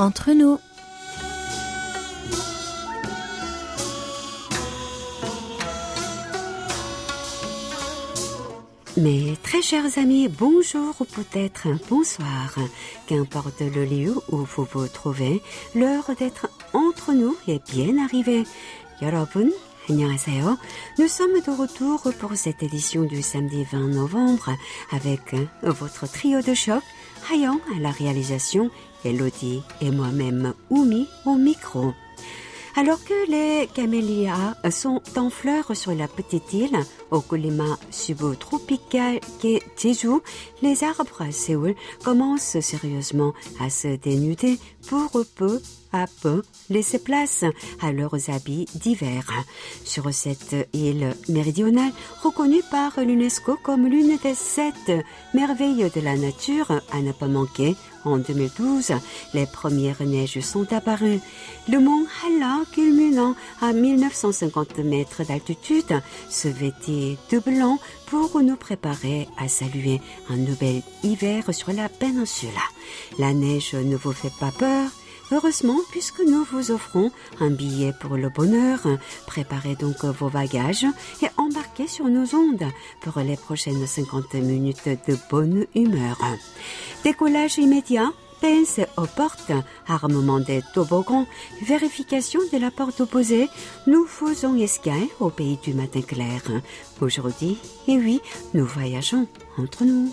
entre nous. Mes très chers amis, bonjour ou peut-être un bonsoir. Qu'importe le lieu où vous vous trouvez, l'heure d'être entre nous est bien arrivée. 여러분, 안녕하세요. Nous sommes de retour pour cette édition du samedi 20 novembre avec votre trio de choc, Hayan à la réalisation, Elodie et moi-même Oumi au micro. Alors que les camélias sont en fleurs sur la petite île au climat subtropical qu'est Jeju, les arbres à Séoul commencent sérieusement à se dénuder pour peu à peu laisser place à leurs habits d'hiver. Sur cette île méridionale, reconnue par l'UNESCO comme l'une des sept merveilles de la nature à ne pas manquer, en 2012, les premières neiges sont apparues. Le mont Hala, culminant à 1950 mètres d'altitude, se vêtit de blanc pour nous préparer à saluer un nouvel hiver sur la péninsule. La neige ne vous fait pas peur Heureusement, puisque nous vous offrons un billet pour le bonheur, préparez donc vos bagages et embarquez sur nos ondes pour les prochaines 50 minutes de bonne humeur. Décollage immédiat pince aux portes, armement des toboggans, vérification de la porte opposée, nous faisons escale au pays du matin clair. Aujourd'hui, et oui, nous voyageons entre nous.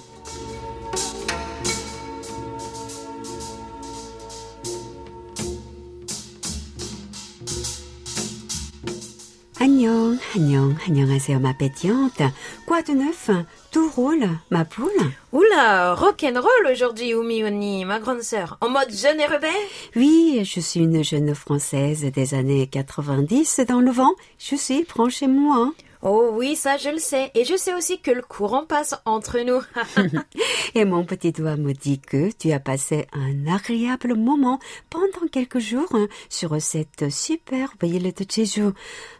Annyeong, annyeong, annyeonghaseyo ma pétillante. Quoi de neuf? Tout roule, ma poule? Oula, rock'n'roll aujourd'hui, Oumi ma grande sœur. En mode jeune et rebelle? Oui, je suis une jeune française des années 90 dans le vent. Je suis branchée moi. Oh oui, ça je le sais. Et je sais aussi que le courant passe entre nous. Et mon petit doigt me dit que tu as passé un agréable moment pendant quelques jours hein, sur cette superbe île de Jeju.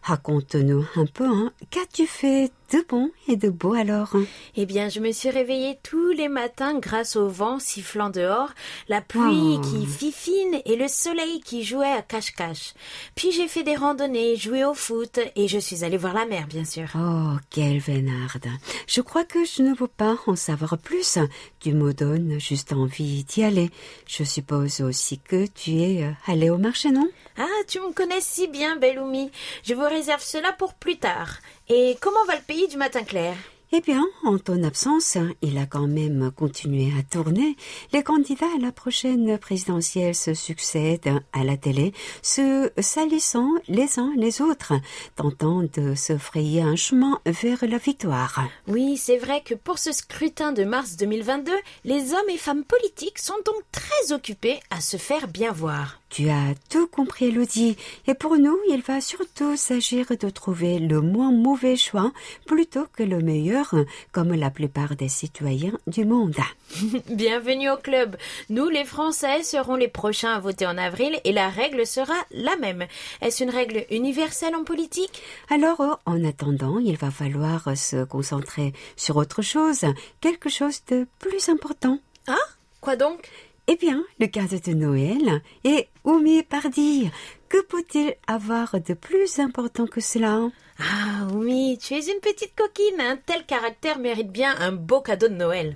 Raconte-nous un peu, hein, qu'as-tu fait de bon et de beau alors Eh bien, je me suis réveillée tous les matins grâce au vent sifflant dehors, la pluie Oh. qui fifine et le soleil qui jouait à cache-cache. Puis j'ai fait des randonnées, joué au foot et je suis allée voir la mer, bien sûr. Oh, quelle vénarde. Je crois que je ne veux pas en savoir plus. Tu me donnes juste envie d'y aller. Je suppose aussi que tu es euh, allé au marché, non? Ah, tu me connais si bien, Belloumi. Je vous réserve cela pour plus tard. Et comment va le pays du matin clair Eh bien, en ton absence, il a quand même continué à tourner. Les candidats à la prochaine présidentielle se succèdent à la télé, se salissant les uns les autres, tentant de se frayer un chemin vers la victoire. Oui, c'est vrai que pour ce scrutin de mars 2022, les hommes et femmes politiques sont donc très occupés à se faire bien voir. Tu as tout compris, Elodie. Et pour nous, il va surtout s'agir de trouver le moins mauvais choix plutôt que le meilleur, comme la plupart des citoyens du monde. Bienvenue au club. Nous, les Français, serons les prochains à voter en avril et la règle sera la même. Est-ce une règle universelle en politique? Alors, en attendant, il va falloir se concentrer sur autre chose, quelque chose de plus important. Ah Quoi donc? Eh bien, le cadre de Noël. Et Oumi Pardi, que peut-il avoir de plus important que cela? Ah oui, tu es une petite coquine. Un tel caractère mérite bien un beau cadeau de Noël.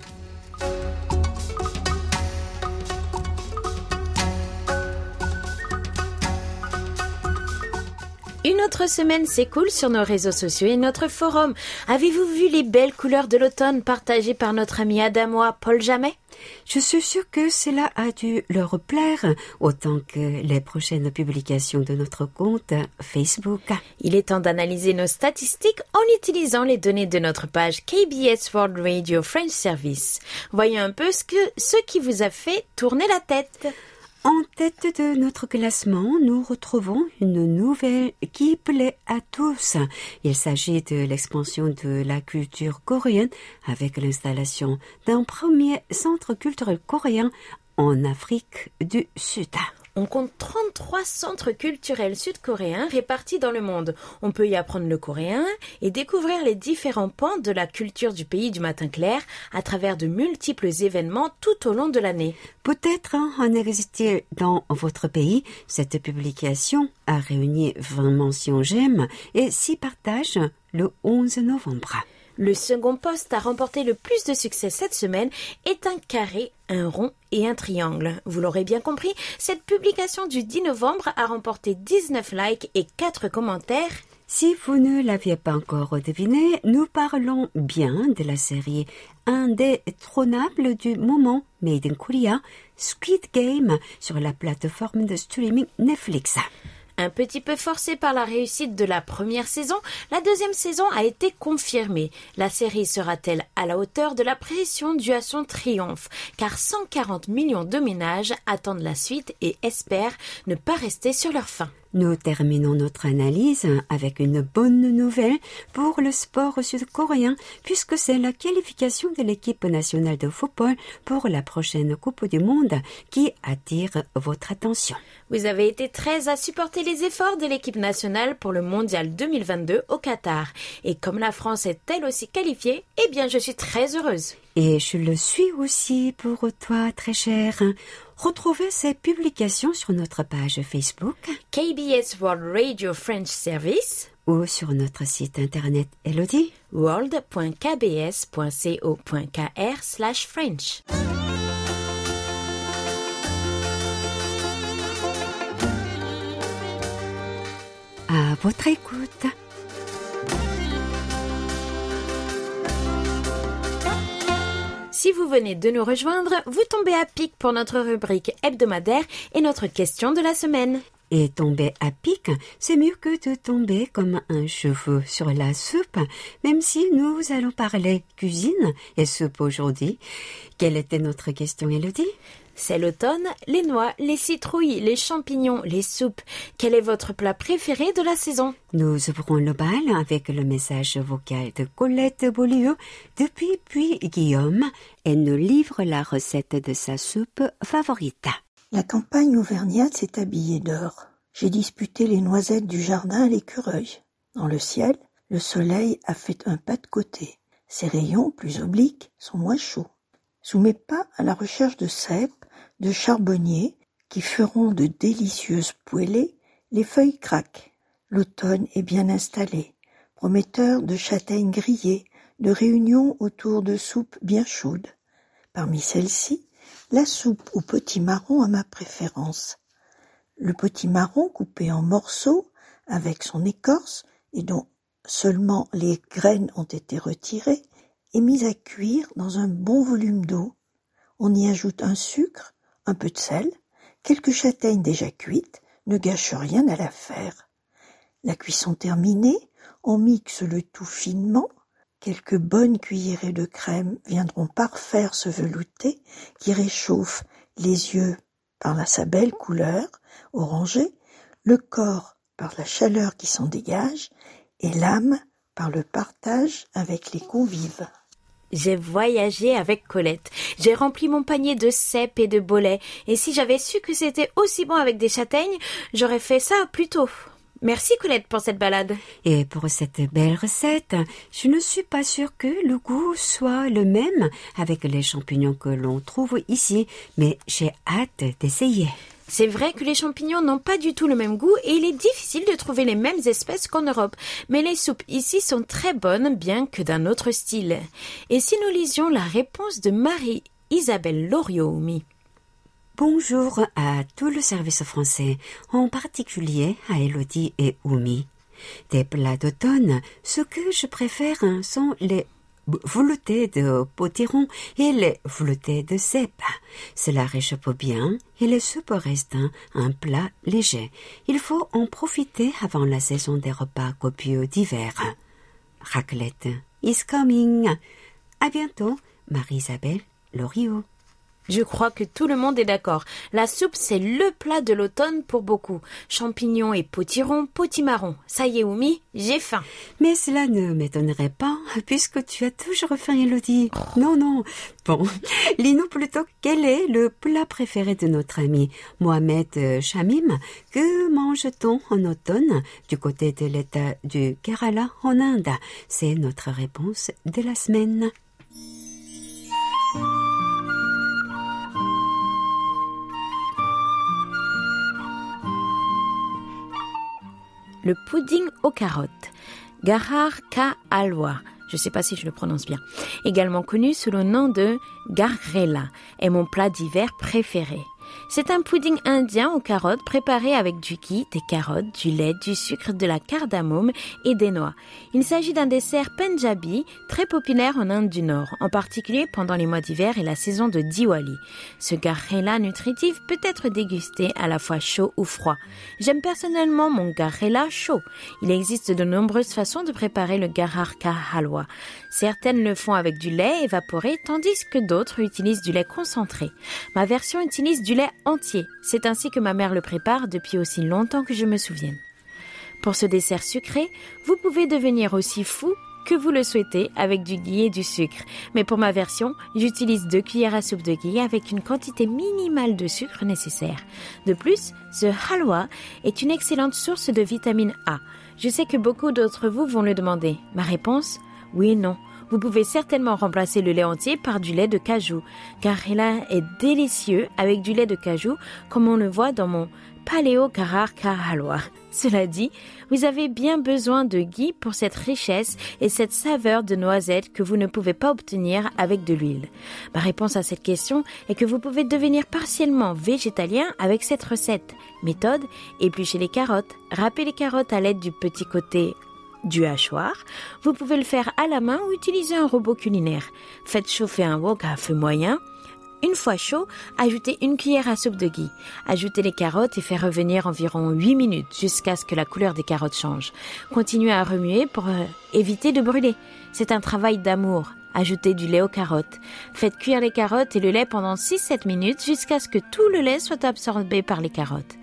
Une autre semaine s'écoule sur nos réseaux sociaux et notre forum. Avez-vous vu les belles couleurs de l'automne partagées par notre ami Adamois Paul Jamet? Je suis sûre que cela a dû leur plaire autant que les prochaines publications de notre compte Facebook. Il est temps d'analyser nos statistiques en utilisant les données de notre page KBS World Radio French Service. Voyons un peu ce, que, ce qui vous a fait tourner la tête. Tête de notre classement, nous retrouvons une nouvelle qui plaît à tous. Il s'agit de l'expansion de la culture coréenne avec l'installation d'un premier centre culturel coréen en Afrique du Sud. On compte 33 centres culturels sud-coréens répartis dans le monde. On peut y apprendre le coréen et découvrir les différents pans de la culture du pays du matin clair à travers de multiples événements tout au long de l'année. Peut-être en existe dans votre pays. Cette publication a réuni 20 mentions j'aime et 6 partages le 11 novembre. Le second poste à remporter le plus de succès cette semaine est un carré, un rond et un triangle. Vous l'aurez bien compris, cette publication du 10 novembre a remporté 19 likes et 4 commentaires. Si vous ne l'aviez pas encore deviné, nous parlons bien de la série indétrônable du moment Made in Korea, Squid Game, sur la plateforme de streaming Netflix. Un petit peu forcé par la réussite de la première saison, la deuxième saison a été confirmée. La série sera-t-elle à la hauteur de la pression due à son triomphe? Car 140 millions de ménages attendent la suite et espèrent ne pas rester sur leur faim. Nous terminons notre analyse avec une bonne nouvelle pour le sport sud-coréen puisque c'est la qualification de l'équipe nationale de football pour la prochaine Coupe du Monde qui attire votre attention. Vous avez été très à supporter les efforts de l'équipe nationale pour le Mondial 2022 au Qatar. Et comme la France est elle aussi qualifiée, eh bien je suis très heureuse. Et je le suis aussi pour toi, très cher. Retrouvez ces publications sur notre page Facebook KBS World Radio French Service ou sur notre site internet Elodie world.kbs.co.kr slash French. À votre écoute. Si vous venez de nous rejoindre, vous tombez à pic pour notre rubrique hebdomadaire et notre question de la semaine. Et tomber à pic, c'est mieux que de tomber comme un cheveu sur la soupe, même si nous allons parler cuisine et soupe aujourd'hui. Quelle était notre question, Elodie c'est l'automne, les noix, les citrouilles, les champignons, les soupes. Quel est votre plat préféré de la saison Nous ouvrons le bal avec le message vocal de Colette Beaulieu depuis puis Guillaume. Elle nous livre la recette de sa soupe favorite. La campagne auvergnate s'est habillée d'or. J'ai disputé les noisettes du jardin à l'écureuil. Dans le ciel, le soleil a fait un pas de côté. Ses rayons, plus obliques, sont moins chauds. Sous mes pas à la recherche de cèpes, de charbonniers qui feront de délicieuses poêlées, les feuilles craquent. L'automne est bien installé, prometteur de châtaignes grillées, de réunions autour de soupes bien chaudes. Parmi celles-ci, la soupe au potimarron a ma préférence. Le potimarron coupé en morceaux avec son écorce et dont seulement les graines ont été retirées est mis à cuire dans un bon volume d'eau. On y ajoute un sucre, un peu de sel, quelques châtaignes déjà cuites ne gâchent rien à l'affaire. La cuisson terminée, on mixe le tout finement. Quelques bonnes cuillerées de crème viendront parfaire ce velouté qui réchauffe les yeux par la, sa belle couleur orangée, le corps par la chaleur qui s'en dégage et l'âme par le partage avec les convives. J'ai voyagé avec Colette. J'ai rempli mon panier de cèpes et de bolets. Et si j'avais su que c'était aussi bon avec des châtaignes, j'aurais fait ça plus tôt. Merci Colette pour cette balade. Et pour cette belle recette, je ne suis pas sûre que le goût soit le même avec les champignons que l'on trouve ici, mais j'ai hâte d'essayer. C'est vrai que les champignons n'ont pas du tout le même goût et il est difficile de trouver les mêmes espèces qu'en Europe. Mais les soupes ici sont très bonnes, bien que d'un autre style. Et si nous lisions la réponse de Marie-Isabelle Loriomi Bonjour à tout le service français, en particulier à Elodie et Oumi. Des plats d'automne, ce que je préfère sont les velouté de potiron et les veloutés de cèpe. Cela réchauffe bien et les soupes restent un plat léger. Il faut en profiter avant la saison des repas copieux d'hiver. Raclette is coming. À bientôt, Marie-Isabelle Loriot. Je crois que tout le monde est d'accord. La soupe, c'est le plat de l'automne pour beaucoup. Champignons et potirons, potimarron. Ça y est, Oumi, j'ai faim. Mais cela ne m'étonnerait pas, puisque tu as toujours faim, Elodie. Non, non. Bon, lis-nous plutôt quel est le plat préféré de notre ami Mohamed Shamim. Que mange-t-on en automne du côté de l'état du Kerala en Inde? C'est notre réponse de la semaine. Le pudding aux carottes, Gahar Ka Alwa, je ne sais pas si je le prononce bien, également connu sous le nom de Garrela, est mon plat d'hiver préféré. C'est un pudding indien aux carottes préparé avec du ghee, des carottes, du lait, du sucre, de la cardamome et des noix. Il s'agit d'un dessert punjabi très populaire en Inde du Nord, en particulier pendant les mois d'hiver et la saison de Diwali. Ce garrela nutritif peut être dégusté à la fois chaud ou froid. J'aime personnellement mon garrela chaud. Il existe de nombreuses façons de préparer le garar ka halwa. Certaines le font avec du lait évaporé, tandis que d'autres utilisent du lait concentré. Ma version utilise du lait entier. C'est ainsi que ma mère le prépare depuis aussi longtemps que je me souvienne. Pour ce dessert sucré, vous pouvez devenir aussi fou que vous le souhaitez avec du ghee et du sucre. Mais pour ma version, j'utilise deux cuillères à soupe de ghee avec une quantité minimale de sucre nécessaire. De plus, ce halwa est une excellente source de vitamine A. Je sais que beaucoup d'entre vous vont le demander. Ma réponse oui et non. Vous pouvez certainement remplacer le lait entier par du lait de cajou, car il est délicieux avec du lait de cajou, comme on le voit dans mon Paléo Karar Halwa. Cela dit, vous avez bien besoin de ghee pour cette richesse et cette saveur de noisette que vous ne pouvez pas obtenir avec de l'huile. Ma réponse à cette question est que vous pouvez devenir partiellement végétalien avec cette recette. Méthode, éplucher les carottes, râper les carottes à l'aide du petit côté du hachoir. Vous pouvez le faire à la main ou utiliser un robot culinaire. Faites chauffer un wok à feu moyen. Une fois chaud, ajoutez une cuillère à soupe de ghee. Ajoutez les carottes et faites revenir environ 8 minutes jusqu'à ce que la couleur des carottes change. Continuez à remuer pour euh, éviter de brûler. C'est un travail d'amour. Ajoutez du lait aux carottes. Faites cuire les carottes et le lait pendant 6-7 minutes jusqu'à ce que tout le lait soit absorbé par les carottes.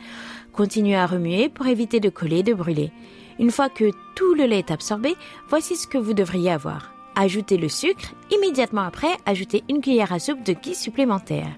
Continuez à remuer pour éviter de coller et de brûler. Une fois que tout le lait est absorbé, voici ce que vous devriez avoir. Ajoutez le sucre, immédiatement après, ajoutez une cuillère à soupe de ghee supplémentaire.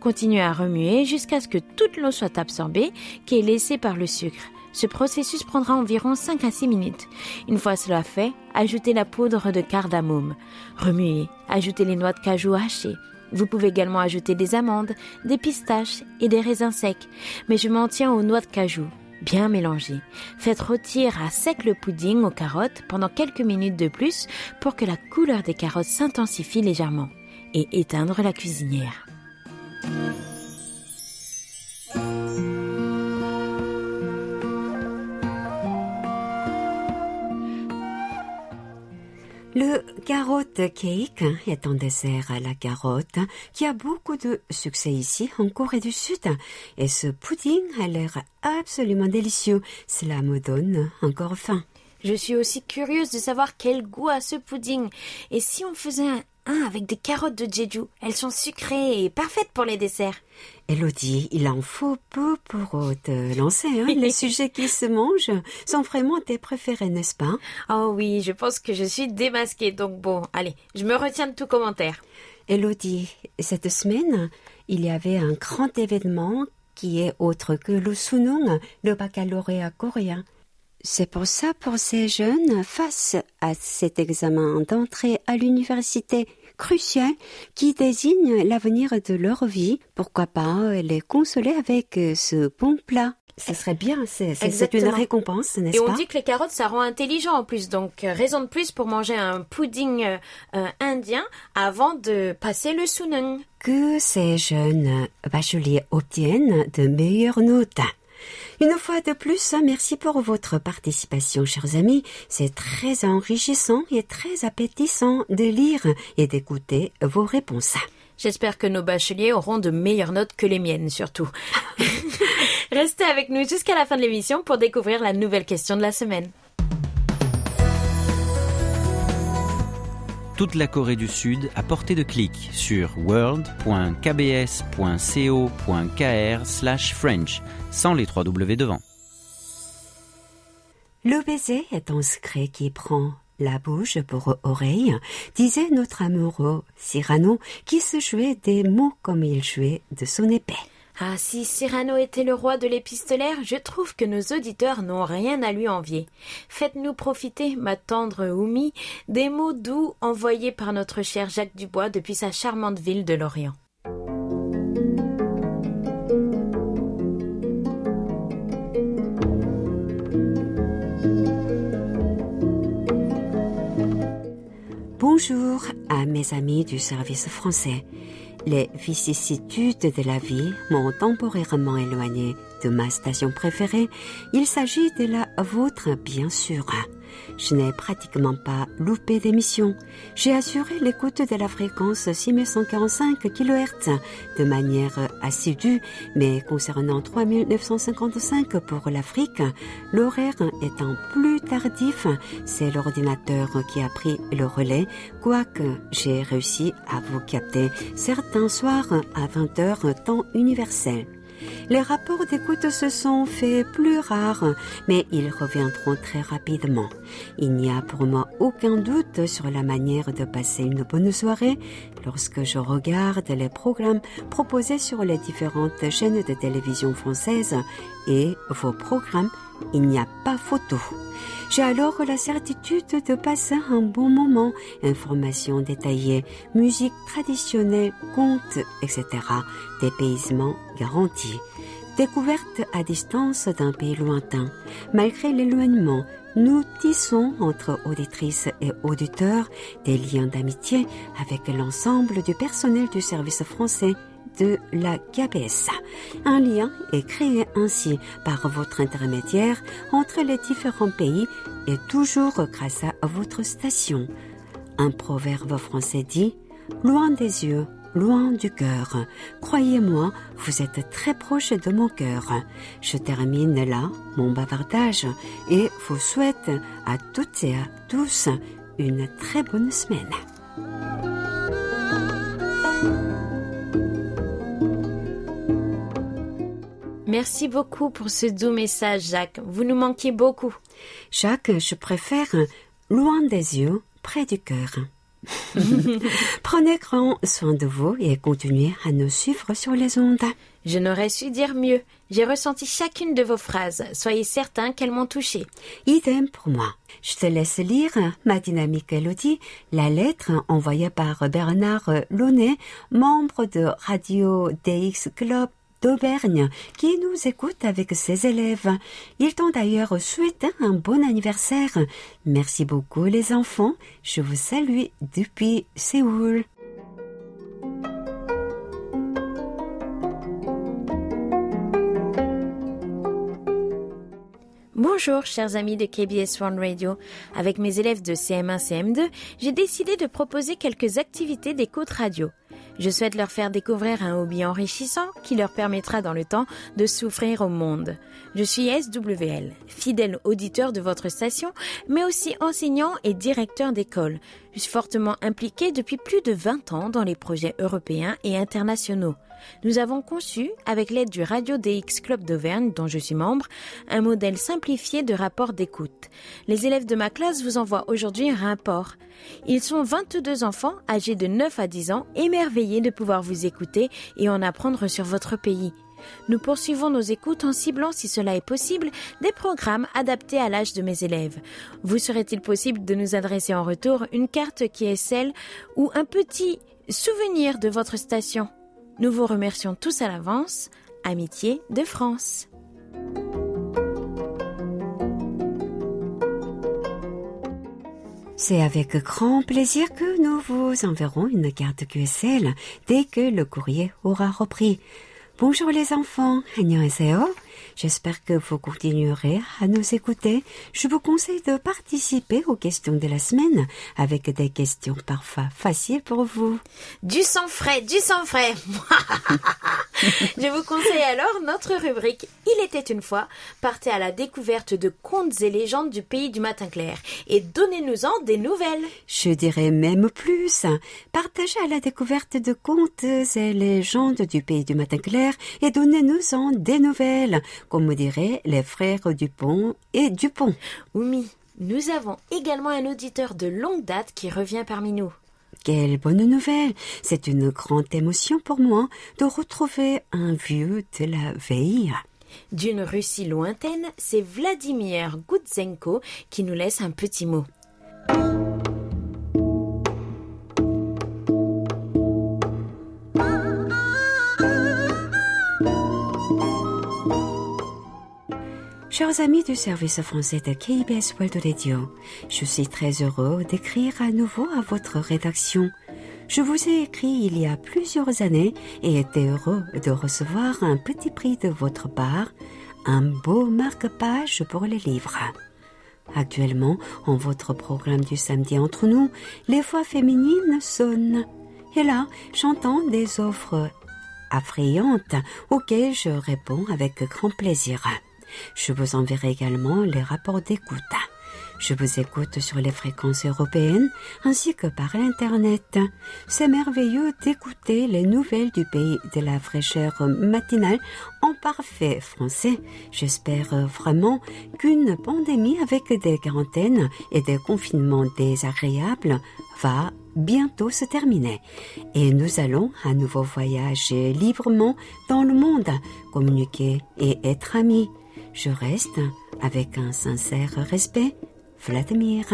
Continuez à remuer jusqu'à ce que toute l'eau soit absorbée, qui est laissée par le sucre. Ce processus prendra environ 5 à 6 minutes. Une fois cela fait, ajoutez la poudre de cardamome. Remuez, ajoutez les noix de cajou hachées. Vous pouvez également ajouter des amandes, des pistaches et des raisins secs, mais je m'en tiens aux noix de cajou bien mélangé. Faites rôtir à sec le pudding aux carottes pendant quelques minutes de plus pour que la couleur des carottes s'intensifie légèrement et éteindre la cuisinière. Le carotte cake est un dessert à la carotte qui a beaucoup de succès ici en Corée du Sud. Et ce pudding a l'air absolument délicieux. Cela me donne encore faim. Je suis aussi curieuse de savoir quel goût a ce pudding. Et si on faisait un avec des carottes de Jeju. Elles sont sucrées et parfaites pour les desserts. Elodie, il en faut peu pour te lancer. Hein. les sujets qui se mangent sont vraiment tes préférés, n'est-ce pas? Oh oui, je pense que je suis démasquée. Donc bon, allez, je me retiens de tout commentaire. Elodie, cette semaine, il y avait un grand événement qui est autre que le Sunung, le baccalauréat coréen. C'est pour ça, pour ces jeunes, face à cet examen d'entrée à l'université crucial qui désigne l'avenir de leur vie, pourquoi pas les consoler avec ce bon plat ce serait bien, c'est une récompense, n'est-ce pas Et on dit que les carottes, ça rend intelligent en plus, donc euh, raison de plus pour manger un pudding euh, indien avant de passer le sunung. Que ces jeunes bacheliers obtiennent de meilleures notes. Une fois de plus, merci pour votre participation, chers amis. C'est très enrichissant et très appétissant de lire et d'écouter vos réponses. J'espère que nos bacheliers auront de meilleures notes que les miennes, surtout. Restez avec nous jusqu'à la fin de l'émission pour découvrir la nouvelle question de la semaine. toute la Corée du Sud à portée de clic sur world.kbs.co.kr/french sans les trois W devant. Le baiser est un secret qui prend la bouche pour oreille, disait notre amoureux Cyrano, qui se jouait des mots comme il jouait de son épée. Ah, si Cyrano était le roi de l'épistolaire, je trouve que nos auditeurs n'ont rien à lui envier. Faites-nous profiter, ma tendre Oumi, des mots doux envoyés par notre cher Jacques Dubois depuis sa charmante ville de Lorient. Bonjour à mes amis du service français. Les vicissitudes de la vie m'ont temporairement éloigné de ma station préférée. Il s'agit de la vôtre, bien sûr. Je n'ai pratiquement pas loupé d'émission. J'ai assuré l'écoute de la fréquence 6145 kHz de manière assidue, mais concernant 3955 pour l'Afrique, l'horaire étant plus tardif, c'est l'ordinateur qui a pris le relais, quoique j'ai réussi à vous capter certains soirs à 20h temps universel. Les rapports d'écoute se sont faits plus rares, mais ils reviendront très rapidement. Il n'y a pour moi aucun doute sur la manière de passer une bonne soirée lorsque je regarde les programmes proposés sur les différentes chaînes de télévision françaises et vos programmes, il n'y a pas photo. J'ai alors la certitude de passer un bon moment, informations détaillées, musique traditionnelle, contes, etc., dépaysement garanti. Découverte à distance d'un pays lointain. Malgré l'éloignement, nous tissons entre auditrices et auditeurs des liens d'amitié avec l'ensemble du personnel du service français de la KBS. Un lien est créé ainsi par votre intermédiaire entre les différents pays et toujours grâce à votre station. Un proverbe français dit Loin des yeux, loin du cœur. Croyez-moi, vous êtes très proche de mon cœur. Je termine là mon bavardage et vous souhaite à toutes et à tous une très bonne semaine. Merci beaucoup pour ce doux message, Jacques. Vous nous manquiez beaucoup. Jacques, je préfère loin des yeux, près du cœur. Prenez grand soin de vous et continuez à nous suivre sur les ondes. Je n'aurais su dire mieux. J'ai ressenti chacune de vos phrases. Soyez certain qu'elles m'ont touché. Idem pour moi. Je te laisse lire, ma dynamique Elodie, la lettre envoyée par Bernard Launay, membre de Radio DX Club d'Aubergne qui nous écoute avec ses élèves. Ils t'ont d'ailleurs souhaité un bon anniversaire. Merci beaucoup les enfants. Je vous salue depuis Séoul. Bonjour chers amis de KBS One Radio. Avec mes élèves de CM1, CM2, j'ai décidé de proposer quelques activités d'écoute radio. Je souhaite leur faire découvrir un hobby enrichissant qui leur permettra dans le temps de souffrir au monde. Je suis SWL, fidèle auditeur de votre station, mais aussi enseignant et directeur d'école. Fortement impliqué depuis plus de 20 ans dans les projets européens et internationaux. Nous avons conçu, avec l'aide du Radio DX Club d'Auvergne, dont je suis membre, un modèle simplifié de rapport d'écoute. Les élèves de ma classe vous envoient aujourd'hui un rapport. Ils sont 22 enfants âgés de 9 à 10 ans, émerveillés de pouvoir vous écouter et en apprendre sur votre pays. Nous poursuivons nos écoutes en ciblant, si cela est possible, des programmes adaptés à l'âge de mes élèves. Vous serait-il possible de nous adresser en retour une carte qui est celle ou un petit souvenir de votre station? Nous vous remercions tous à l'avance. Amitié de France. C'est avec grand plaisir que nous vous enverrons une carte QSL dès que le courrier aura repris. Bonjour les enfants, 안녕하세요. J'espère que vous continuerez à nous écouter. Je vous conseille de participer aux questions de la semaine avec des questions parfois faciles pour vous. Du sang frais, du sang frais. Je vous conseille alors notre rubrique Il était une fois. Partez à la découverte de contes et légendes du pays du matin clair et donnez-nous-en des nouvelles. Je dirais même plus. Partagez à la découverte de contes et légendes du pays du matin clair et donnez-nous-en des nouvelles, comme diraient les frères Dupont et Dupont. Oumi, nous avons également un auditeur de longue date qui revient parmi nous. Quelle bonne nouvelle C'est une grande émotion pour moi de retrouver un vieux de la veille. D'une Russie lointaine, c'est Vladimir Gutsenko qui nous laisse un petit mot. Chers amis du service français de KBS World Radio, je suis très heureux d'écrire à nouveau à votre rédaction. Je vous ai écrit il y a plusieurs années et été heureux de recevoir un petit prix de votre part, un beau marque-page pour les livres. Actuellement, en votre programme du samedi entre nous, les voix féminines sonnent. Et là, j'entends des offres affrayantes auxquelles je réponds avec grand plaisir. Je vous enverrai également les rapports d'écoute. Je vous écoute sur les fréquences européennes ainsi que par Internet. C'est merveilleux d'écouter les nouvelles du pays de la fraîcheur matinale en parfait français. J'espère vraiment qu'une pandémie avec des quarantaines et des confinements désagréables va bientôt se terminer et nous allons à nouveau voyager librement dans le monde, communiquer et être amis. Je reste, avec un sincère respect, Vladimir.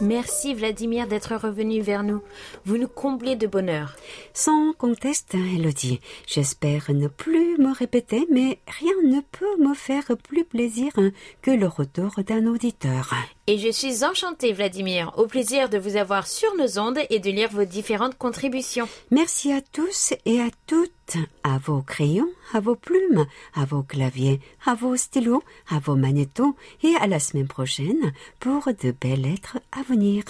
Merci Vladimir d'être revenu vers nous. Vous nous comblez de bonheur. Sans conteste, Elodie, j'espère ne plus me répéter, mais rien ne peut me faire plus plaisir que le retour d'un auditeur. Et je suis enchantée, Vladimir, au plaisir de vous avoir sur nos ondes et de lire vos différentes contributions. Merci à tous et à toutes, à vos crayons, à vos plumes, à vos claviers, à vos stylos, à vos magnétos et à la semaine prochaine pour de belles lettres à venir.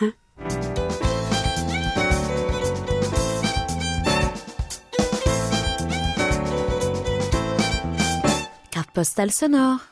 Carte postale sonore.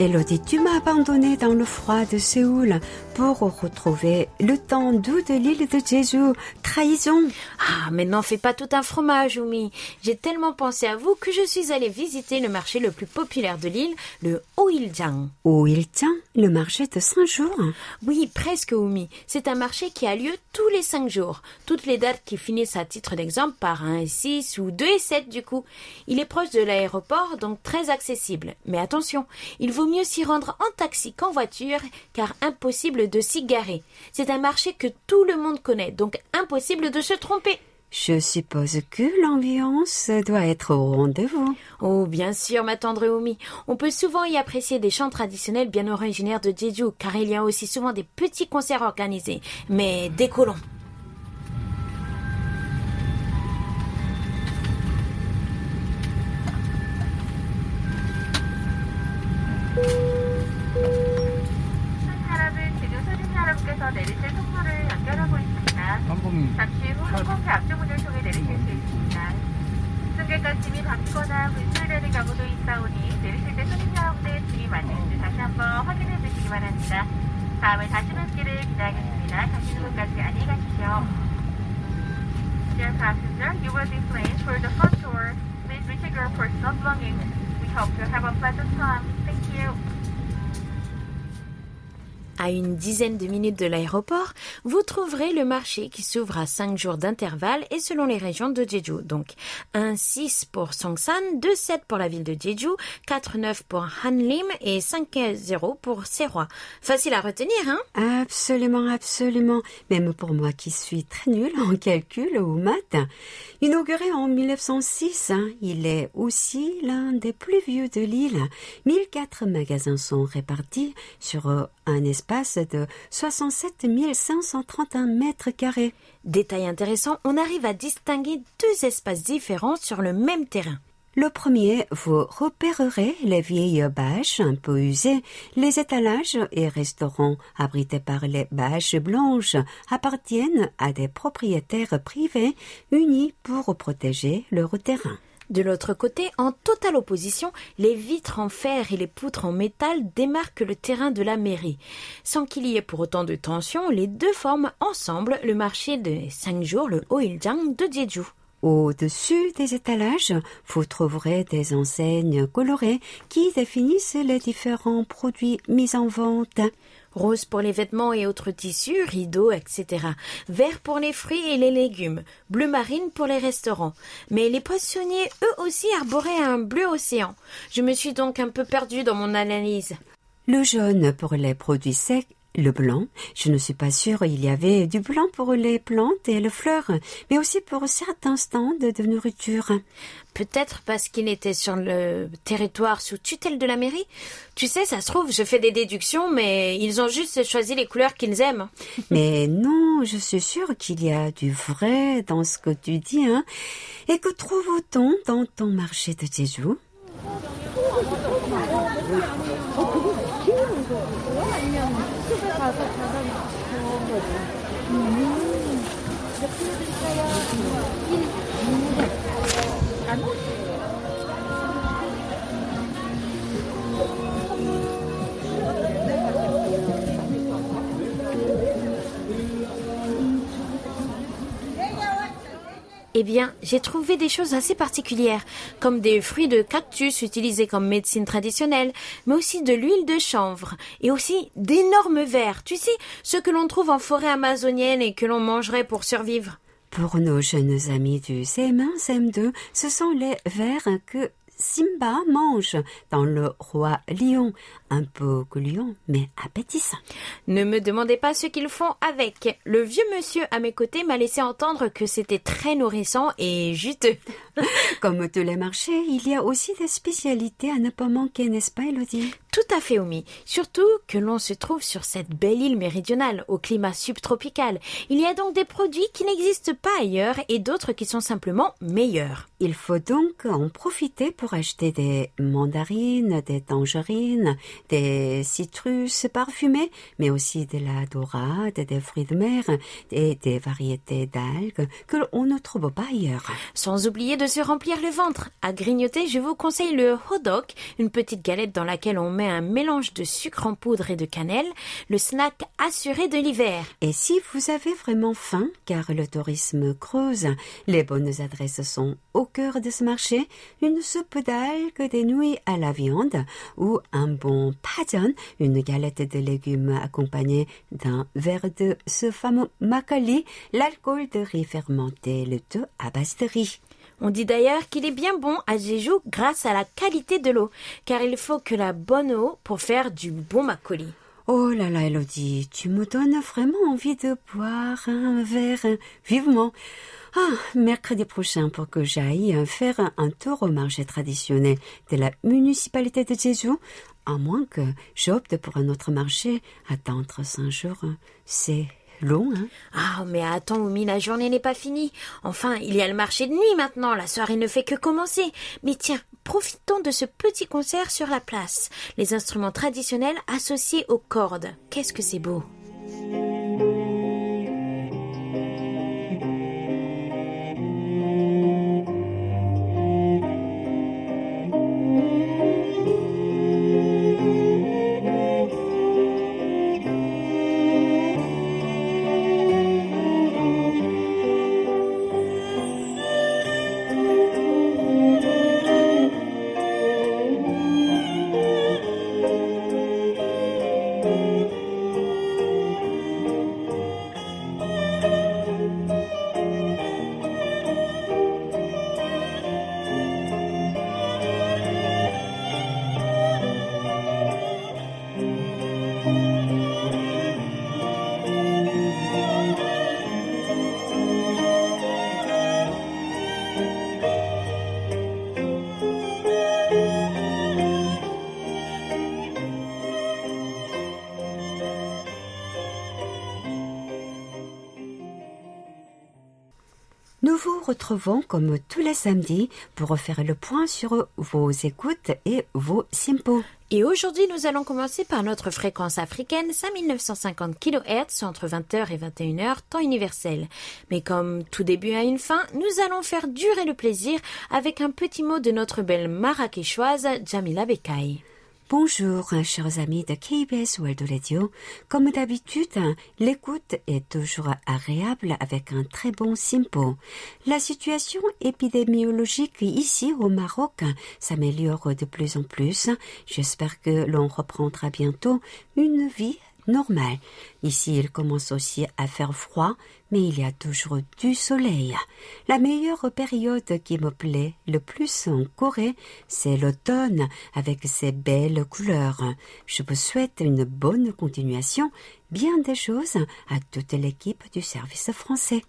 Elodie, tu m'as abandonné dans le froid de Séoul pour retrouver le temps doux de l'île de Jeju. Trahison. Ah, mais n'en fais pas tout un fromage, Oumi. J'ai tellement pensé à vous que je suis allée visiter le marché le plus populaire de l'île, le Oiljang. Oiljang, le marché de cinq jours. Oui, presque, Oumi. C'est un marché qui a lieu tous les cinq jours. Toutes les dates qui finissent à titre d'exemple par 1 et 6 ou 2 et 7 du coup. Il est proche de l'aéroport, donc très accessible. Mais attention, il vaut mieux s'y rendre en taxi qu'en voiture, car impossible de s'y garer. C'est un marché que tout le monde connaît, donc impossible de se tromper. Je suppose que l'ambiance doit être au rendez-vous. Oh, bien sûr, ma tendre Omi. On peut souvent y apprécier des chants traditionnels bien originaires de Jeju, car il y a aussi souvent des petits concerts organisés. Mais décollons. 여러분께서 내리실 통로를 연결하고 있습니다. 잠시 후 항공기 앞쪽 문을 통해 내리실 수 있습니다. 승객과 짐이 바뀌거나 분출되는 경우도 있사오니 내리실 때 손님 여러분의 짐이 맞는지 다시 한번 확인해 주시기 바랍니다. 다음에 다시 뵙기를 기대하겠습니다. 가시는 곳까지 안녕히 가십시오. Dear passenger, you will be placed for the front door. Please recheck your personal belongings. We hope you have a pleasant time. now. À une dizaine de minutes de l'aéroport, vous trouverez le marché qui s'ouvre à 5 jours d'intervalle et selon les régions de Jeju. Donc 1,6 pour Songsan, 2,7 pour la ville de Jeju, 4,9 pour Hanlim et 5,0 pour Seroi. Facile à retenir, hein? Absolument, absolument. Même pour moi qui suis très nulle en calcul ou maths. Inauguré en 1906, hein, il est aussi l'un des plus vieux de l'île. 1004 magasins sont répartis sur euh, un espace de 67 531 mètres carrés. Détail intéressant, on arrive à distinguer deux espaces différents sur le même terrain. Le premier, vous repérerez les vieilles bâches un peu usées. Les étalages et restaurants abrités par les bâches blanches appartiennent à des propriétaires privés unis pour protéger leur terrain. De l'autre côté, en totale opposition, les vitres en fer et les poutres en métal démarquent le terrain de la mairie. Sans qu'il y ait pour autant de tension, les deux forment ensemble le marché des cinq jours, le Oiljang de Jeju. Au-dessus des étalages, vous trouverez des enseignes colorées qui définissent les différents produits mis en vente. Rose pour les vêtements et autres tissus, rideaux, etc. Vert pour les fruits et les légumes. Bleu marine pour les restaurants. Mais les poissonniers, eux aussi, arboraient un bleu océan. Je me suis donc un peu perdue dans mon analyse. Le jaune pour les produits secs le blanc, je ne suis pas sûre, il y avait du blanc pour les plantes et les fleurs, mais aussi pour certains stands de nourriture. Peut-être parce qu'il était sur le territoire sous tutelle de la mairie. Tu sais, ça se trouve, je fais des déductions, mais ils ont juste choisi les couleurs qu'ils aiment. Mais non, je suis sûre qu'il y a du vrai dans ce que tu dis, hein. Et que trouve-t-on dans ton marché de Jeju? Eh bien, j'ai trouvé des choses assez particulières, comme des fruits de cactus utilisés comme médecine traditionnelle, mais aussi de l'huile de chanvre, et aussi d'énormes vers, tu sais, ceux que l'on trouve en forêt amazonienne et que l'on mangerait pour survivre. Pour nos jeunes amis du CM1, CM2, ce sont les vers que Simba mange dans le roi lion. Un peu lion, mais appétissant. Ne me demandez pas ce qu'ils font avec. Le vieux monsieur à mes côtés m'a laissé entendre que c'était très nourrissant et juteux. Comme tous les marchés, il y a aussi des spécialités à ne pas manquer, n'est-ce pas, Elodie Tout à fait, Omi. Surtout que l'on se trouve sur cette belle île méridionale, au climat subtropical. Il y a donc des produits qui n'existent pas ailleurs et d'autres qui sont simplement meilleurs. Il faut donc en profiter pour acheter des mandarines, des tangerines, des citrus parfumés, mais aussi de la dorade, des fruits de mer et des variétés d'algues que l'on ne trouve pas ailleurs. Sans oublier de se remplir le ventre. À grignoter, je vous conseille le hodok, une petite galette dans laquelle on met un mélange de sucre en poudre et de cannelle, le snack assuré de l'hiver. Et si vous avez vraiment faim, car le tourisme creuse, les bonnes adresses sont au cœur de ce marché, une soupe d'algues, des nouilles à la viande ou un bon pajan, une galette de légumes accompagnée d'un verre de ce fameux makali, l'alcool de riz fermenté, le tout à base de riz. On dit d'ailleurs qu'il est bien bon à Jeju grâce à la qualité de l'eau, car il faut que la bonne eau pour faire du bon makgeolli. Oh là là, Elodie, tu me donnes vraiment envie de boire un verre vivement. Ah, mercredi prochain pour que j'aille faire un tour au marché traditionnel de la municipalité de Jeju, à moins que j'opte pour un autre marché. Attendre cinq jours, c'est long, hein Ah, mais attends, Oumi, la journée n'est pas finie. Enfin, il y a le marché de nuit maintenant, la soirée ne fait que commencer. Mais tiens, profitons de ce petit concert sur la place. Les instruments traditionnels associés aux cordes. Qu'est-ce que c'est beau comme tous les samedis pour refaire le point sur vos écoutes et vos simpos. Et aujourd'hui, nous allons commencer par notre fréquence africaine 5950 kHz entre 20h et 21h, temps universel. Mais comme tout début a une fin, nous allons faire durer le plaisir avec un petit mot de notre belle marakeshoise Jamila Bekai. Bonjour, chers amis de KBS World Radio. Comme d'habitude, l'écoute est toujours agréable avec un très bon simpo. La situation épidémiologique ici au Maroc s'améliore de plus en plus. J'espère que l'on reprendra bientôt une vie normal. Ici, il commence aussi à faire froid, mais il y a toujours du soleil. La meilleure période qui me plaît le plus en Corée, c'est l'automne avec ses belles couleurs. Je vous souhaite une bonne continuation, bien des choses à toute l'équipe du service français.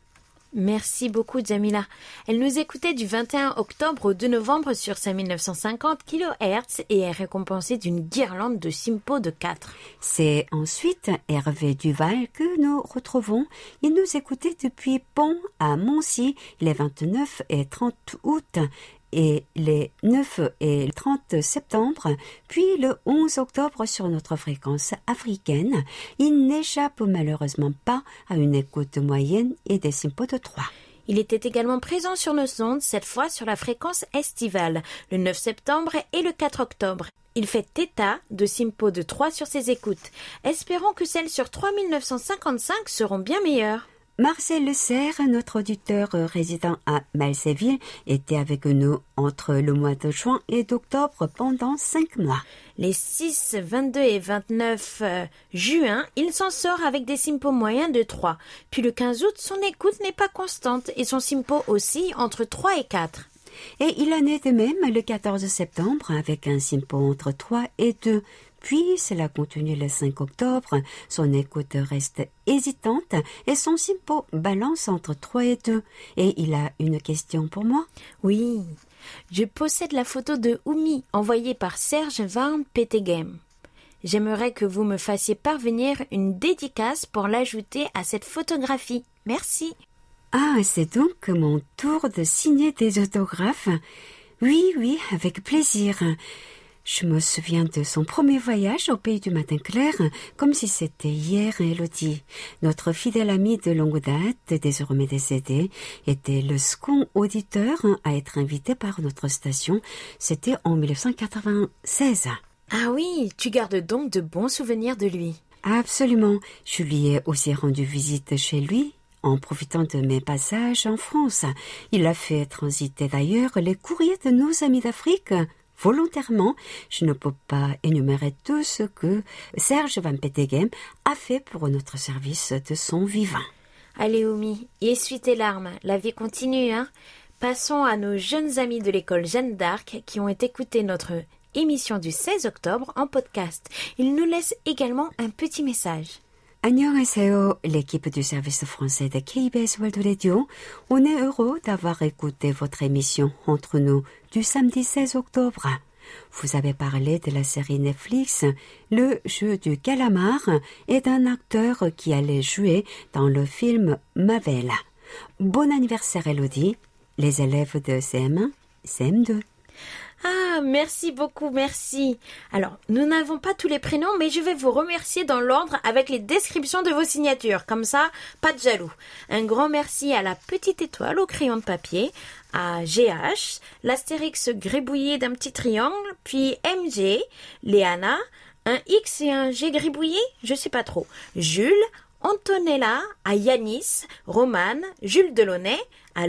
Merci beaucoup, Jamila. Elle nous écoutait du 21 octobre au 2 novembre sur 5950 kHz et est récompensée d'une guirlande de Simpo de 4. C'est ensuite Hervé Duval que nous retrouvons. Il nous écoutait depuis Pont à Moncy les 29 et 30 août et les 9 et 30 septembre, puis le 11 octobre sur notre fréquence africaine, il n'échappe malheureusement pas à une écoute moyenne et des de 3. Il était également présent sur nos ondes, cette fois sur la fréquence estivale, le 9 septembre et le 4 octobre. Il fait état de Simpo de 3 sur ses écoutes. Espérons que celles sur 3955 seront bien meilleures. Marcel Le Serre, notre auditeur résident à Malséville, était avec nous entre le mois de juin et d'octobre pendant cinq mois. Les 6, 22 et 29 euh, juin, il s'en sort avec des simpos moyens de 3. Puis le 15 août, son écoute n'est pas constante et son simpo aussi entre 3 et 4. Et il en est de même le 14 septembre avec un simpo entre 3 et 2. Puis cela continue le 5 octobre. Son écoute reste hésitante et son simpo balance entre 3 et 2. Et il a une question pour moi Oui. Je possède la photo de Oumi envoyée par Serge Van Petegem. J'aimerais que vous me fassiez parvenir une dédicace pour l'ajouter à cette photographie. Merci. Ah, c'est donc mon tour de signer des autographes. Oui, oui, avec plaisir. Je me souviens de son premier voyage au pays du matin clair, comme si c'était hier, Elodie. Notre fidèle ami de longue date, désormais décédé, était le second auditeur à être invité par notre station. C'était en 1996. Ah oui, tu gardes donc de bons souvenirs de lui. Absolument. Je lui ai aussi rendu visite chez lui en profitant de mes passages en France. Il a fait transiter d'ailleurs les courriers de nos amis d'Afrique volontairement, je ne peux pas énumérer tout ce que Serge Van Petegem a fait pour notre service de son vivant. Allez, Oumi, essuie tes larmes. La vie continue, hein. Passons à nos jeunes amis de l'école Jeanne d'Arc qui ont écouté notre émission du 16 octobre en podcast. Ils nous laissent également un petit message. 안녕하세요, l'équipe du service français de KBS World Radio. On est heureux d'avoir écouté votre émission entre nous du samedi 16 octobre. Vous avez parlé de la série Netflix Le jeu du calamar et d'un acteur qui allait jouer dans le film Mavel. Bon anniversaire Elodie, les élèves de CM1, CM2. Ah, merci beaucoup, merci. Alors, nous n'avons pas tous les prénoms, mais je vais vous remercier dans l'ordre avec les descriptions de vos signatures. Comme ça, pas de jaloux. Un grand merci à la petite étoile au crayon de papier, à GH, l'astérix gribouillé d'un petit triangle, puis MG, Léana, un X et un G gribouillé, je sais pas trop, Jules, Antonella, à Yanis, Romane, Jules Delaunay, à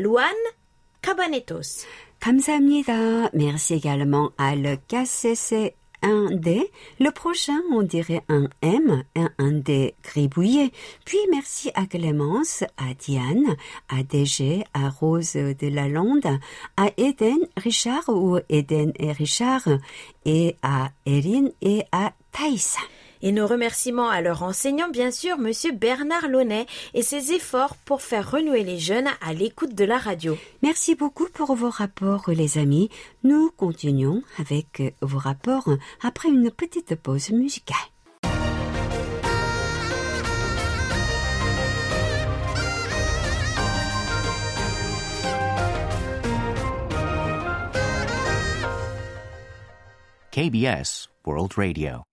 Cabanetos. 감사합니다. Merci également à le KCC 1D. Le prochain, on dirait un M, un 1D gribouillé. Puis merci à Clémence, à Diane, à DG, à Rose de la Lande, à Eden, Richard ou Eden et Richard, et à Erin et à Thaïs. Et nos remerciements à leur enseignant, bien sûr, monsieur Bernard Launay et ses efforts pour faire renouer les jeunes à l'écoute de la radio. Merci beaucoup pour vos rapports, les amis. Nous continuons avec euh, vos rapports hein, après une petite pause musicale. KBS World Radio.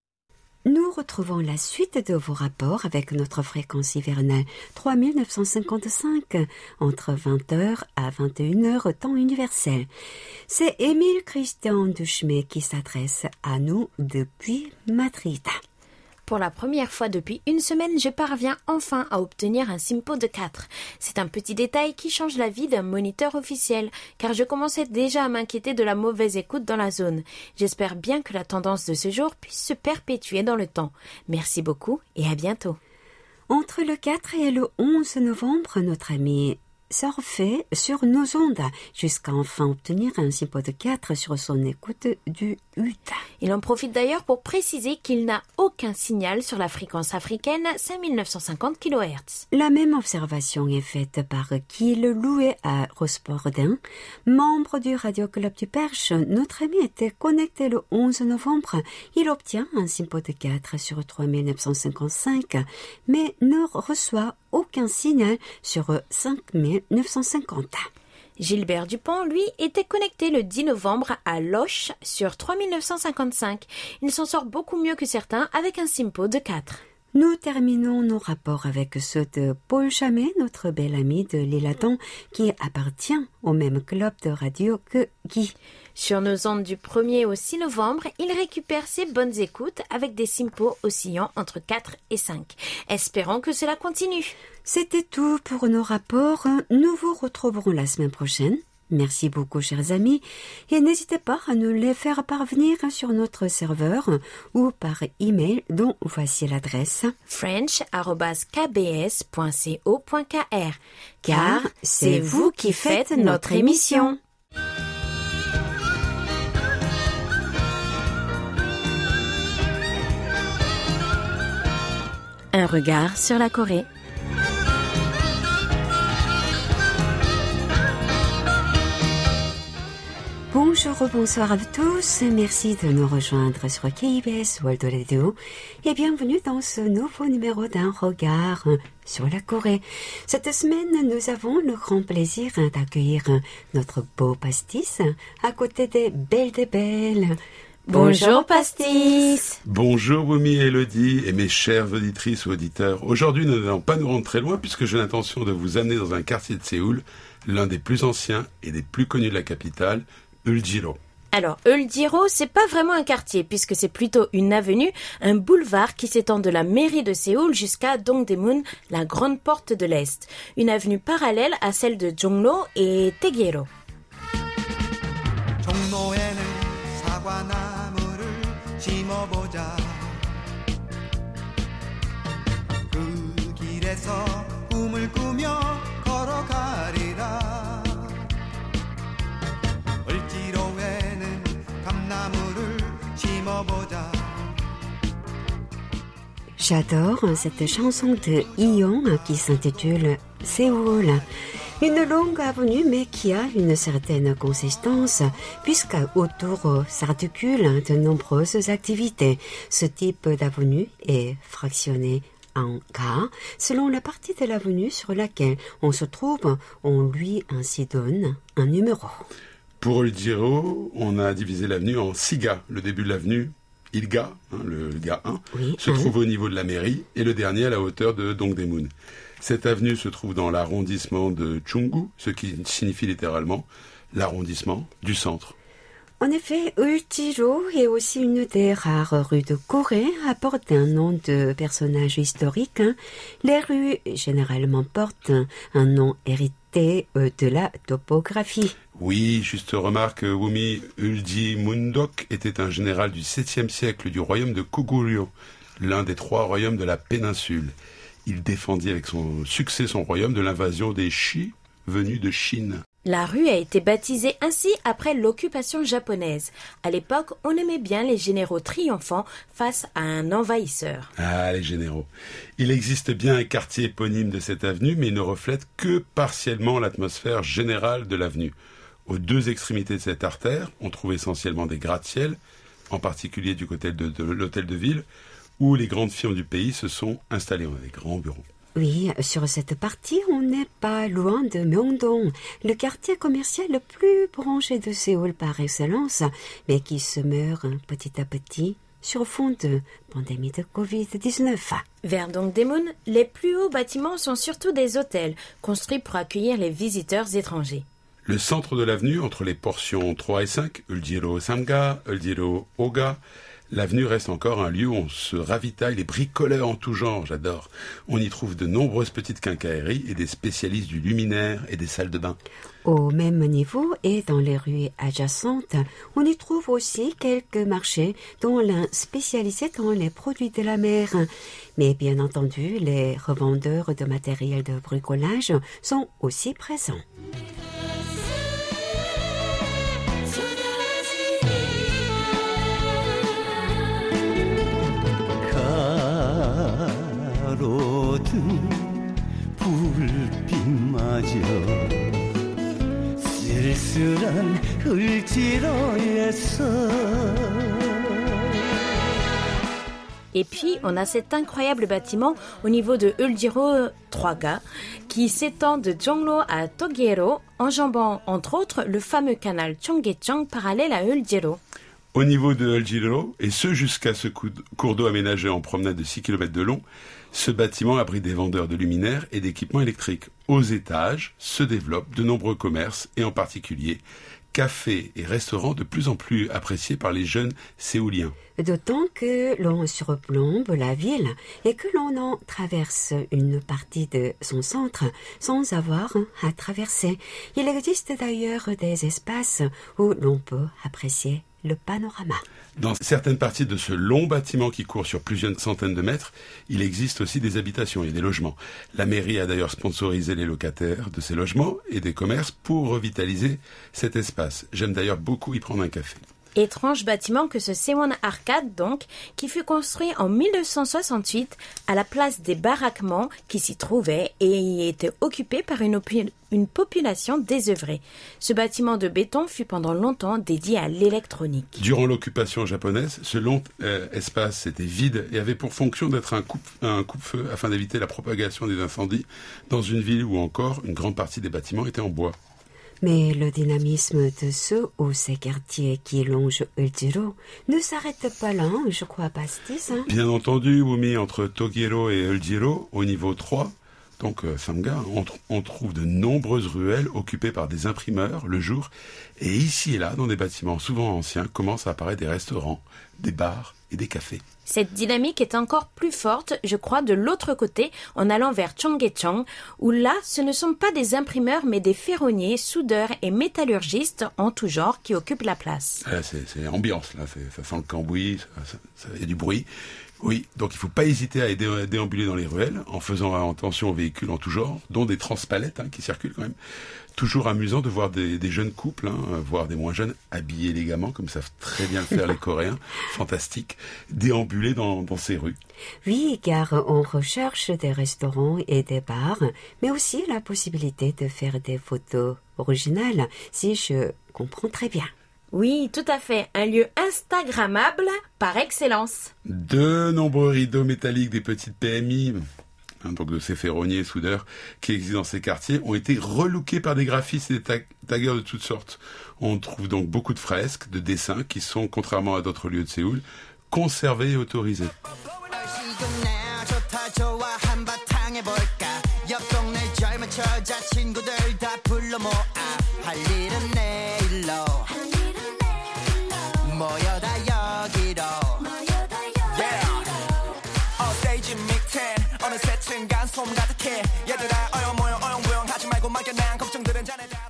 Nous retrouvons la suite de vos rapports avec notre fréquence hivernale 3955 entre 20h à 21h temps universel. C'est Émile Christian Duchemet qui s'adresse à nous depuis Madrid. Pour la première fois depuis une semaine, je parviens enfin à obtenir un SIMPO de 4. C'est un petit détail qui change la vie d'un moniteur officiel, car je commençais déjà à m'inquiéter de la mauvaise écoute dans la zone. J'espère bien que la tendance de ce jour puisse se perpétuer dans le temps. Merci beaucoup et à bientôt. Entre le 4 et le 11 novembre, notre ami surfer sur nos ondes jusqu'à enfin obtenir un de 4 sur son écoute du 8. Il en profite d'ailleurs pour préciser qu'il n'a aucun signal sur la fréquence africaine 5950 kHz. La même observation est faite par Kiel Loué à Rosporden, membre du Radio Club du Perche. Notre ami était connecté le 11 novembre. Il obtient un de 4 sur 3955, mais ne reçoit aucun signal sur 5950. Gilbert Dupont, lui, était connecté le 10 novembre à Loche sur 3955. Il s'en sort beaucoup mieux que certains avec un SIMPO de 4. Nous terminons nos rapports avec ceux de Paul Chamet, notre bel ami de l'Élaton, qui appartient au même club de radio que Guy. Sur nos ondes du 1er au 6 novembre, il récupère ses bonnes écoutes avec des simpos oscillant entre 4 et 5. Espérons que cela continue. C'était tout pour nos rapports. Nous vous retrouverons la semaine prochaine. Merci beaucoup, chers amis, et n'hésitez pas à nous les faire parvenir sur notre serveur ou par email dont voici l'adresse french.kbs.co.kr car c'est vous qui faites notre émission. Un regard sur la Corée. Bonjour, bonsoir à vous tous. Merci de nous rejoindre sur KBS World Radio et bienvenue dans ce nouveau numéro d'un regard sur la Corée. Cette semaine, nous avons le grand plaisir d'accueillir notre beau pastis à côté des belles des belles. Bonjour Pastis Bonjour Wumi et Elodie et mes chères auditrices ou auditeurs. Aujourd'hui, nous n'allons pas nous rendre très loin puisque j'ai l'intention de vous amener dans un quartier de Séoul, l'un des plus anciens et des plus connus de la capitale, Alors, Uljiro, c'est pas vraiment un quartier, puisque c'est plutôt une avenue, un boulevard qui s'étend de la mairie de Séoul jusqu'à Dongdaemun, la grande porte de l'Est. Une avenue parallèle à celle de Jongno et Taegyeoro. J'adore cette chanson de Ion qui s'intitule Séoul. Une longue avenue mais qui a une certaine consistance puisque autour s'articulent de nombreuses activités. Ce type d'avenue est fractionné en cas selon la partie de l'avenue sur laquelle on se trouve. On lui ainsi donne un numéro. Pour Uljiro, on a divisé l'avenue en six gars. Le début de l'avenue, Ilga, hein, le gars 1, Oui, se trouve au niveau de la mairie et le dernier à la hauteur de Dongdaemun. Cette avenue se trouve dans l'arrondissement de Chunggu, ce qui signifie littéralement l'arrondissement du centre. En effet, Uljiro est aussi une des rares rues de Corée à porter un nom de personnage historique. hein. Les rues généralement portent un nom hérité euh, de la topographie. Oui, juste remarque, Wumi Ulji Mundok était un général du 7e siècle du royaume de Koguryo, l'un des trois royaumes de la péninsule. Il défendit avec son succès son royaume de l'invasion des Shi venus de Chine. La rue a été baptisée ainsi après l'occupation japonaise. À l'époque, on aimait bien les généraux triomphants face à un envahisseur. Ah, les généraux. Il existe bien un quartier éponyme de cette avenue, mais il ne reflète que partiellement l'atmosphère générale de l'avenue. Aux deux extrémités de cette artère, on trouve essentiellement des gratte-ciel, en particulier du côté de, de l'hôtel de ville, où les grandes firmes du pays se sont installées. On a des grands bureaux. Oui, sur cette partie, on n'est pas loin de Myeongdong, le quartier commercial le plus branché de Séoul par excellence, mais qui se meurt petit à petit sur fond de pandémie de Covid-19. Vers Dongdaemun, les plus hauts bâtiments sont surtout des hôtels, construits pour accueillir les visiteurs étrangers. Le centre de l'avenue, entre les portions 3 et 5, Uljiro Samga, Uljiro Oga, l'avenue reste encore un lieu où on se ravitaille les bricoleurs en tout genre, j'adore. On y trouve de nombreuses petites quincailleries et des spécialistes du luminaire et des salles de bain. Au même niveau et dans les rues adjacentes, on y trouve aussi quelques marchés, dont l'un spécialisé dans les produits de la mer. Mais bien entendu, les revendeurs de matériel de bricolage sont aussi présents. 가로등 불빛마저 쓸쓸한 을지로에서 Et puis, on a cet incroyable bâtiment au niveau de Uljiro 3ga qui s'étend de Jonglo à Togiero, enjambant entre autres le fameux canal Chonggyecheong parallèle à Uljiro. Au niveau de Uljiro, et ce jusqu'à ce coup de- cours d'eau aménagé en promenade de 6 km de long, ce bâtiment abrite des vendeurs de luminaires et d'équipements électriques. Aux étages se développent de nombreux commerces et en particulier cafés et restaurants de plus en plus appréciés par les jeunes séouliens. D'autant que l'on surplombe la ville et que l'on en traverse une partie de son centre sans avoir à traverser. Il existe d'ailleurs des espaces où l'on peut apprécier le panorama. Dans certaines parties de ce long bâtiment qui court sur plusieurs centaines de mètres, il existe aussi des habitations et des logements. La mairie a d'ailleurs sponsorisé les locataires de ces logements et des commerces pour revitaliser cet espace. J'aime d'ailleurs beaucoup y prendre un café. Étrange bâtiment que ce Sewon Arcade, donc, qui fut construit en 1968 à la place des baraquements qui s'y trouvaient et y était occupé par une, population désœuvrée. Ce bâtiment de béton fut pendant longtemps dédié à l'électronique. Durant l'occupation japonaise, ce long euh, espace était vide et avait pour fonction d'être un coupe-feu afin d'éviter la propagation des incendies dans une ville où encore une grande partie des bâtiments étaient en bois. Mais le dynamisme de ce ou ces quartiers qui longent Uljiro ne s'arrête pas là, hein, je crois, Pastis. Hein Bien entendu, Wumi, entre Togiero et Uljiro, au niveau 3, donc euh, Samga, on, on trouve de nombreuses ruelles occupées par des imprimeurs le jour. Et ici et là, dans des bâtiments souvent anciens, commencent à apparaître des restaurants, des bars et des cafés. Cette dynamique est encore plus forte, je crois, de l'autre côté, en allant vers Chonggyecheong, où là, ce ne sont pas des imprimeurs, mais des ferronniers, soudeurs et métallurgistes en tout genre qui occupent la place. Là, c'est ambiance, là, ça sent le cambouis, il y a du bruit. Oui, donc il faut pas hésiter à dé- déambuler dans les ruelles en faisant attention aux véhicules en tout genre, dont des transpalettes hein, qui circulent quand même. Toujours amusant de voir des, des jeunes couples, hein, voire des moins jeunes, habillés élégamment, comme savent très bien le faire les Coréens, fantastique, déambuler dans, dans ces rues. Oui, car on recherche des restaurants et des bars, mais aussi la possibilité de faire des photos originales, si je comprends très bien. Oui, tout à fait, un lieu Instagrammable par excellence. De nombreux rideaux métalliques des petites PMI, hein, donc de ces ferronniers, soudeurs, qui existent dans ces quartiers, ont été relookés par des graphistes et des tag- taggers de toutes sortes. On trouve donc beaucoup de fresques, de dessins qui sont, contrairement à d'autres lieux de Séoul, conservés et autorisés.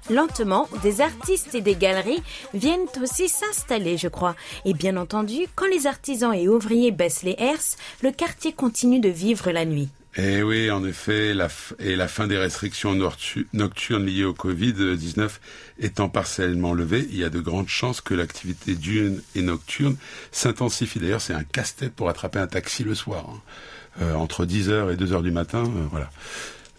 Lentement, des artistes et des galeries viennent aussi s'installer, je crois. Et bien entendu, quand les artisans et ouvriers baissent les herses, le quartier continue de vivre la nuit. Eh oui, en effet, et la fin des restrictions nocturnes liées au Covid-19 étant partiellement levée, il y a de grandes chances que l'activité diurne et nocturne s'intensifie. D'ailleurs, c'est un casse-tête pour attraper un taxi le soir. hein. Euh, entre 10h et 2h du matin, euh, voilà.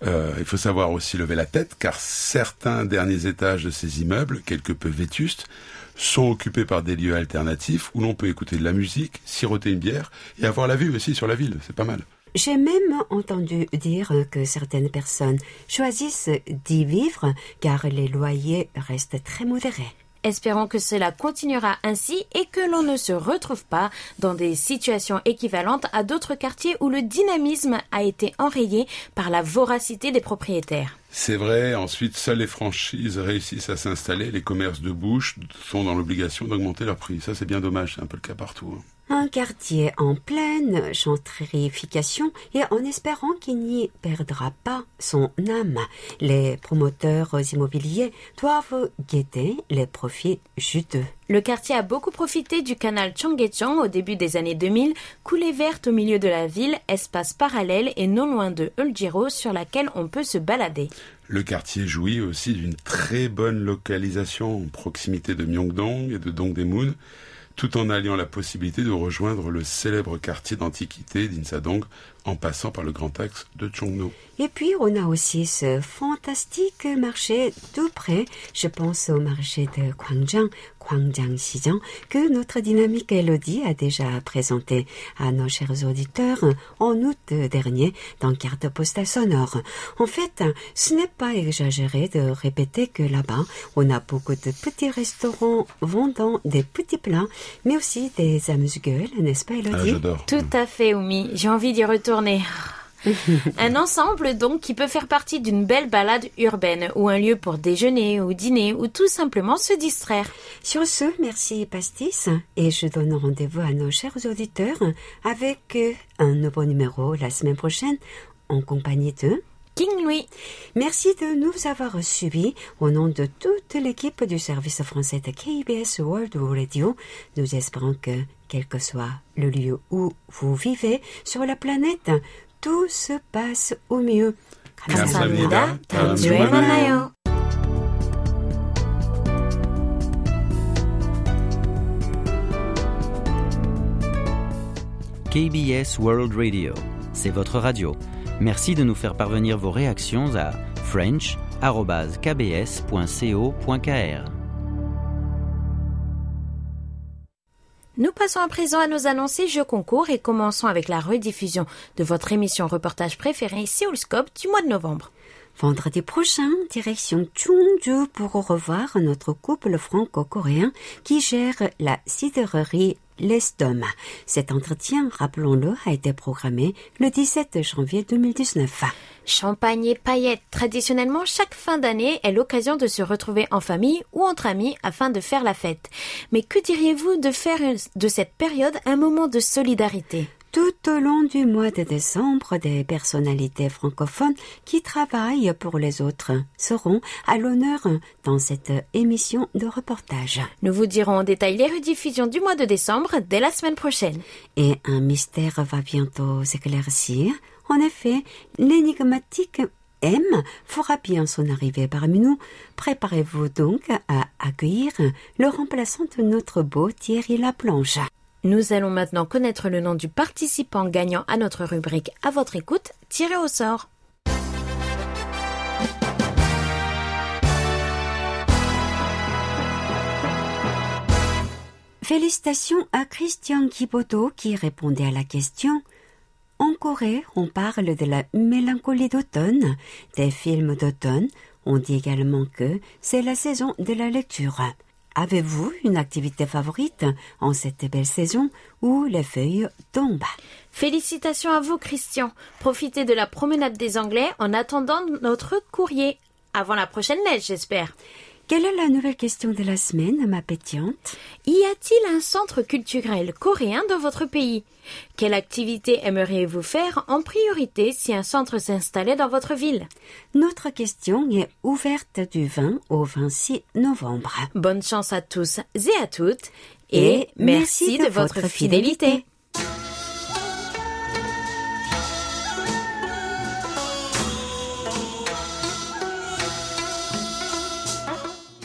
Euh, il faut savoir aussi lever la tête, car certains derniers étages de ces immeubles, quelque peu vétustes, sont occupés par des lieux alternatifs où l'on peut écouter de la musique, siroter une bière et avoir la vue aussi sur la ville. C'est pas mal. J'ai même entendu dire que certaines personnes choisissent d'y vivre car les loyers restent très modérés. Espérons que cela continuera ainsi et que l'on ne se retrouve pas dans des situations équivalentes à d'autres quartiers où le dynamisme a été enrayé par la voracité des propriétaires. C'est vrai, ensuite, seules les franchises réussissent à s'installer, les commerces de bouche sont dans l'obligation d'augmenter leur prix. Ça, c'est bien dommage, c'est un peu le cas partout. hein. Un quartier en pleine gentrification et en espérant qu'il n'y perdra pas son âme. Les promoteurs immobiliers doivent guetter les profits juteux. Le quartier a beaucoup profité du canal Chonggyecheong au début des années 2000, coulée verte au milieu de la ville, espace parallèle et non loin de Uljiro sur laquelle on peut se balader. Le quartier jouit aussi d'une très bonne localisation en proximité de Myeongdong et de Dongdaemun, tout en alliant la possibilité de rejoindre le célèbre quartier d'antiquité d'Insadong en passant par le grand axe de Chongno. Et puis, on a aussi ce fantastique marché tout près. Je pense au marché de Gwangjang, Gwangjang Xijang, que notre dynamique Elodie a déjà présenté à nos chers auditeurs en août dernier dans Carte postale sonore. En fait, ce n'est pas exagéré de répéter que là-bas, on a beaucoup de petits restaurants vendant des petits plats, mais aussi des amuse-gueules, n'est-ce pas Ah, Elodie j'adore. Tout à fait, Oumi. J'ai envie d'y retourner. un ensemble donc qui peut faire partie d'une belle balade urbaine ou un lieu pour déjeuner ou dîner ou tout simplement se distraire. Sur ce, merci Pastis et je donne rendez-vous à nos chers auditeurs avec euh, un nouveau numéro la semaine prochaine en compagnie de King Louis. Merci de nous avoir suivis au nom de toute l'équipe du service français de KBS World Radio. Nous espérons que, quel que soit le lieu où vous vivez sur la planète, tout se passe au mieux. 감사합니다. 다음 주에 만나요. KBS World Radio, c'est votre radio. Merci de nous faire parvenir vos réactions à french.kbs.co.kr. Nous passons à présent à nos annoncés jeux concours et commençons avec la rediffusion de votre émission reportage préférée Séoulscope du mois de novembre. Vendredi prochain, direction Chungju pour revoir notre couple franco-coréen qui gère la sidérerie L'Estom. Cet entretien, rappelons-le, a été programmé le 17 janvier 2019. Champagne et paillettes. Traditionnellement, chaque fin d'année est l'occasion de se retrouver en famille ou entre amis afin de faire la fête. Mais que diriez-vous de faire de cette période un moment de solidarité? Tout au long du mois de décembre, des personnalités francophones qui travaillent pour les autres seront à l'honneur dans cette émission de reportage. Nous vous dirons en détail les rediffusions du mois de décembre dès la semaine prochaine. Et un mystère va bientôt s'éclaircir. En effet, l'énigmatique M fera bien son arrivée parmi nous. Préparez-vous donc à accueillir le remplaçant de notre beau Thierry Laplanche. Nous allons maintenant connaître le nom du participant gagnant à notre rubrique À votre écoute, tiré au sort. Félicitations à Christian Kiboto qui répondait à la question. En Corée, on parle de la mélancolie d'automne, des films d'automne. On dit également que c'est la saison de la lecture. Avez-vous une activité favorite en cette belle saison où les feuilles tombent? Félicitations à vous, Christian. Profitez de la promenade des Anglais en attendant notre courrier. Avant la prochaine neige, j'espère. Quelle est la nouvelle question de la semaine, ma pétillante? Y a-t-il un centre culturel coréen dans votre pays? Quelle activité aimeriez-vous faire en priorité si un centre s'installait dans votre ville? Notre question est ouverte du 20 au 26 novembre. Bonne chance à tous et à toutes et, merci, de, votre fidélité.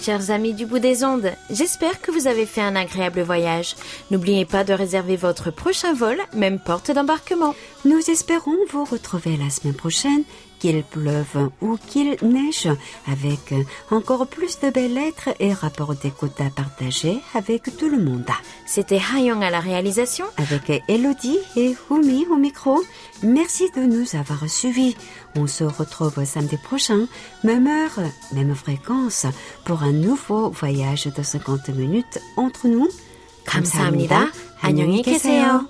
Chers amis du bout des ondes, j'espère que vous avez fait un agréable voyage. N'oubliez pas de réserver votre prochain vol, même porte d'embarquement. Nous espérons vous retrouver la semaine prochaine qu'il pleuve ou qu'il neige, avec encore plus de belles lettres et rapports d'écoute à partager avec tout le monde. C'était Hayong à la réalisation. Avec Elodie et Humi au micro, merci de nous avoir suivis. On se retrouve samedi prochain, même heure, même fréquence, pour un nouveau voyage de 50 minutes entre nous. 감사합니다. 안녕히 계세요.